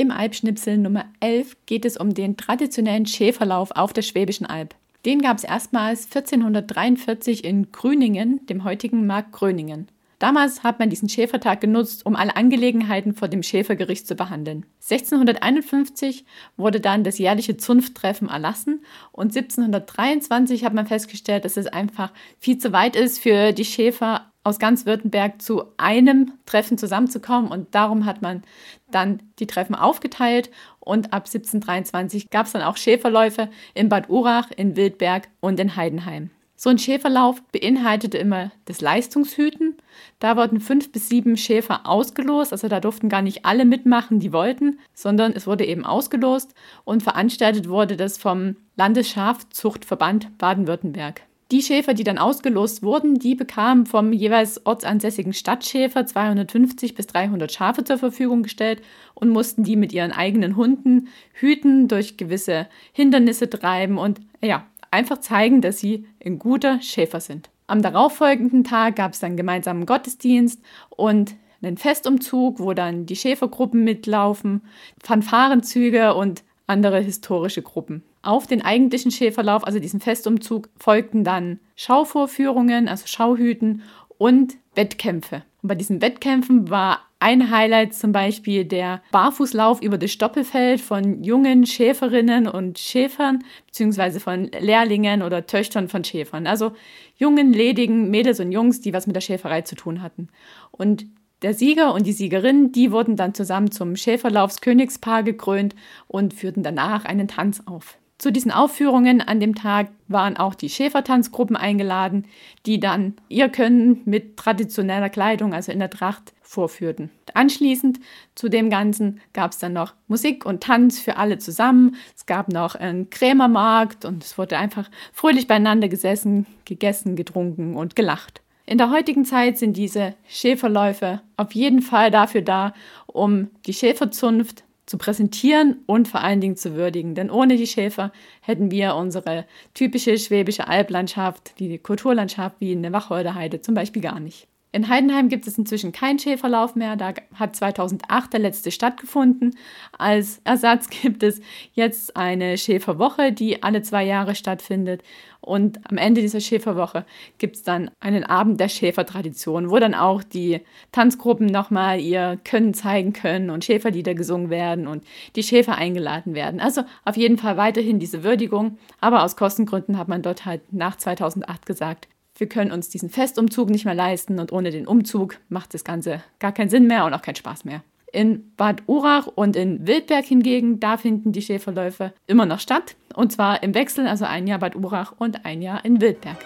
Im Alpschnipsel Nummer 11 geht es um den traditionellen Schäferlauf auf der Schwäbischen Alb. Den gab es erstmals 1443 in Grüningen, dem heutigen Markt Gröningen. Damals hat man diesen Schäfertag genutzt, um alle Angelegenheiten vor dem Schäfergericht zu behandeln. 1651 wurde dann das jährliche Zunfttreffen erlassen und 1723 hat man festgestellt, dass es einfach viel zu weit ist für die Schäfer aus ganz Württemberg zu einem Treffen zusammenzukommen und darum hat man dann die Treffen aufgeteilt und ab 1723 gab es dann auch Schäferläufe in Bad Urach, in Wildberg und in Heidenheim. So ein Schäferlauf beinhaltete immer das Leistungshüten. Da wurden fünf bis sieben Schäfer ausgelost, also da durften gar nicht alle mitmachen, die wollten, sondern es wurde eben ausgelost und veranstaltet wurde das vom Landesschafzuchtverband Baden-Württemberg. Die Schäfer, die dann ausgelost wurden, die bekamen vom jeweils ortsansässigen Stadtschäfer 250 bis 300 Schafe zur Verfügung gestellt und mussten die mit ihren eigenen Hunden hüten, durch gewisse Hindernisse treiben und ja, einfach zeigen, dass sie ein guter Schäfer sind. Am darauffolgenden Tag gab es dann gemeinsamen Gottesdienst und einen Festumzug, wo dann die Schäfergruppen mitlaufen, Fanfarenzüge und andere historische Gruppen. Auf den eigentlichen Schäferlauf, also diesen Festumzug, folgten dann Schauvorführungen, also Schauhüten und Wettkämpfe. Und bei diesen Wettkämpfen war ein Highlight zum Beispiel der Barfußlauf über das Stoppelfeld von jungen Schäferinnen und Schäfern, beziehungsweise von Lehrlingen oder Töchtern von Schäfern. Also jungen, ledigen Mädels und Jungs, die was mit der Schäferei zu tun hatten. Und der Sieger und die Siegerin, die wurden dann zusammen zum Schäferlaufskönigspaar gekrönt und führten danach einen Tanz auf. Zu diesen Aufführungen an dem Tag waren auch die Schäfertanzgruppen eingeladen, die dann ihr Können mit traditioneller Kleidung, also in der Tracht, vorführten. Anschließend zu dem Ganzen gab es dann noch Musik und Tanz für alle zusammen. Es gab noch einen Krämermarkt und es wurde einfach fröhlich beieinander gesessen, gegessen, getrunken und gelacht. In der heutigen Zeit sind diese Schäferläufe auf jeden Fall dafür da, um die Schäferzunft zu präsentieren und vor allen Dingen zu würdigen. Denn ohne die Schäfer hätten wir unsere typische schwäbische Alblandschaft, die Kulturlandschaft wie in der Wacholderheide zum Beispiel gar nicht. In Heidenheim gibt es inzwischen keinen Schäferlauf mehr. Da hat 2008 der letzte stattgefunden. Als Ersatz gibt es jetzt eine Schäferwoche, die alle zwei Jahre stattfindet. Und am Ende dieser Schäferwoche gibt es dann einen Abend der Schäfertradition, wo dann auch die Tanzgruppen nochmal ihr Können zeigen können und Schäferlieder gesungen werden und die Schäfer eingeladen werden. Also auf jeden Fall weiterhin diese Würdigung. Aber aus Kostengründen hat man dort halt nach 2008 gesagt, wir können uns diesen Festumzug nicht mehr leisten und ohne den Umzug macht das Ganze gar keinen Sinn mehr und auch keinen Spaß mehr. In Bad Urach und in Wildberg hingegen, da finden die Schäferläufe immer noch statt. Und zwar im Wechsel, also ein Jahr Bad Urach und ein Jahr in Wildberg.